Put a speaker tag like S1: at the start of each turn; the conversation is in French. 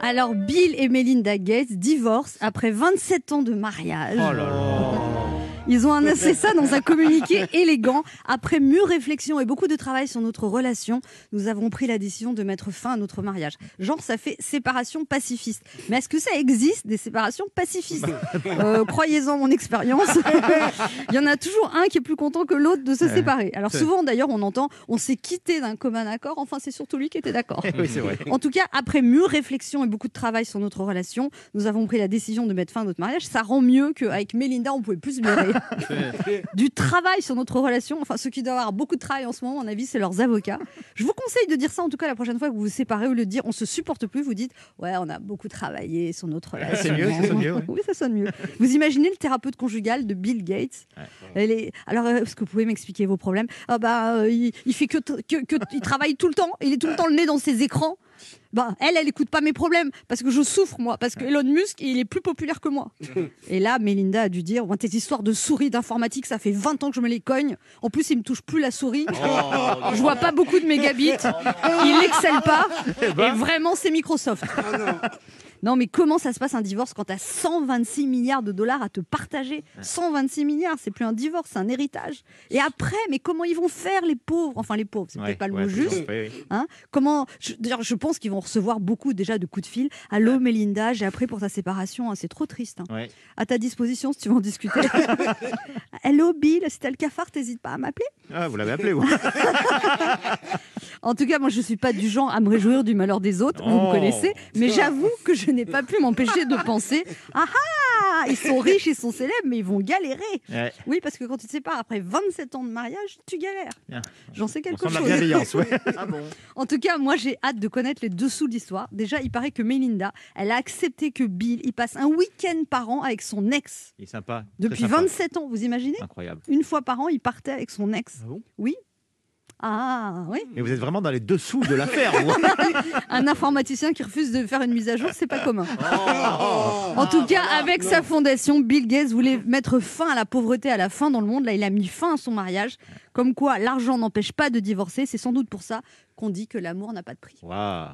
S1: Alors, Bill et Melinda Gates divorcent après 27 ans de mariage.
S2: Oh là là.
S1: Ils ont annoncé ça dans un communiqué élégant. Après mûre réflexion et beaucoup de travail sur notre relation, nous avons pris la décision de mettre fin à notre mariage. Genre, ça fait séparation pacifiste. Mais est-ce que ça existe, des séparations pacifistes Euh, Croyez-en mon expérience. Il y en a toujours un qui est plus content que l'autre de se séparer. Alors souvent, d'ailleurs, on entend on s'est quitté d'un commun accord. Enfin, c'est surtout lui qui était d'accord.
S2: Oui.
S1: En tout cas, après mûre réflexion et beaucoup de travail sur notre relation, nous avons pris la décision de mettre fin à notre mariage. Ça rend mieux qu'avec Mélinda, on pouvait plus se. Du travail sur notre relation. Enfin, ceux qui doivent avoir beaucoup de travail en ce moment, à mon avis, c'est leurs avocats. Je vous conseille de dire ça, en tout cas, la prochaine fois que vous vous séparez, au lieu de dire on se supporte plus, vous dites ouais, on a beaucoup travaillé sur notre relation.
S2: c'est mieux, ça sonne mieux, ouais.
S1: Oui, ça sonne mieux. Vous imaginez le thérapeute conjugal de Bill Gates Elle est... Alors, euh, est-ce que vous pouvez m'expliquer vos problèmes? Ah bah, euh, il, il fait que, que, que- il travaille tout le temps. Il est tout le temps le nez dans ses écrans. Bah, elle, elle écoute pas mes problèmes parce que je souffre moi, parce que Elon Musk, il est plus populaire que moi. Et là, Melinda a dû dire, tes histoires de souris d'informatique, ça fait 20 ans que je me les cogne. En plus, il me touche plus la souris. je vois pas beaucoup de mégabits. Il excelle pas. Et vraiment, c'est Microsoft. Non, mais comment ça se passe un divorce quand tu as 126 milliards de dollars à te partager? 126 milliards, c'est plus un divorce, c'est un héritage. Et après, mais comment ils vont faire les pauvres? Enfin, les pauvres, c'est
S2: Ouais,
S1: peut-être pas le
S2: ouais,
S1: mot juste. Hein? Comment je, D'ailleurs, je pense qu'ils vont recevoir beaucoup déjà de coups de fil. Allô, Mélinda, j'ai appris pour ta séparation. hein, c'est trop triste. hein.
S2: Ouais.
S1: À ta disposition si tu veux en discuter. Hello, Bill, si t'as le cafard, t'hésites pas à m'appeler.
S2: Ah, vous l'avez appelé, vous
S1: En tout cas, moi, je suis pas du genre à me réjouir du malheur des autres, vous me connaissez, mais j'avoue que je n'ai pas pu m'empêcher de penser Ah ah Ils sont riches, ils sont célèbres, mais ils vont galérer.
S2: Ouais.
S1: Oui, parce que quand tu te sépares après 27 ans de mariage, tu galères. J'en sais
S2: On
S1: quelque
S2: sent de la
S1: chose.
S2: bienveillance, ouais.
S1: En tout cas, moi, j'ai hâte de connaître les dessous de l'histoire. Déjà, il paraît que Melinda, elle a accepté que Bill, il passe un week-end par an avec son ex.
S2: Il est sympa.
S1: Depuis
S2: sympa.
S1: 27 ans, vous imaginez?
S2: Incroyable.
S1: Une fois par an, il partait avec son ex.
S2: Ah bon?
S1: Oui. Ah, oui.
S2: Mais vous êtes vraiment dans les dessous de l'affaire, vous.
S1: Un informaticien qui refuse de faire une mise à jour, c'est pas commun.
S2: Oh.
S1: En tout cas, avec sa fondation, Bill Gates voulait mettre fin à la pauvreté à la fin dans le monde. Là, il a mis fin à son mariage. Comme quoi, l'argent n'empêche pas de divorcer. C'est sans doute pour ça qu'on dit que l'amour n'a pas de prix.
S2: Waouh.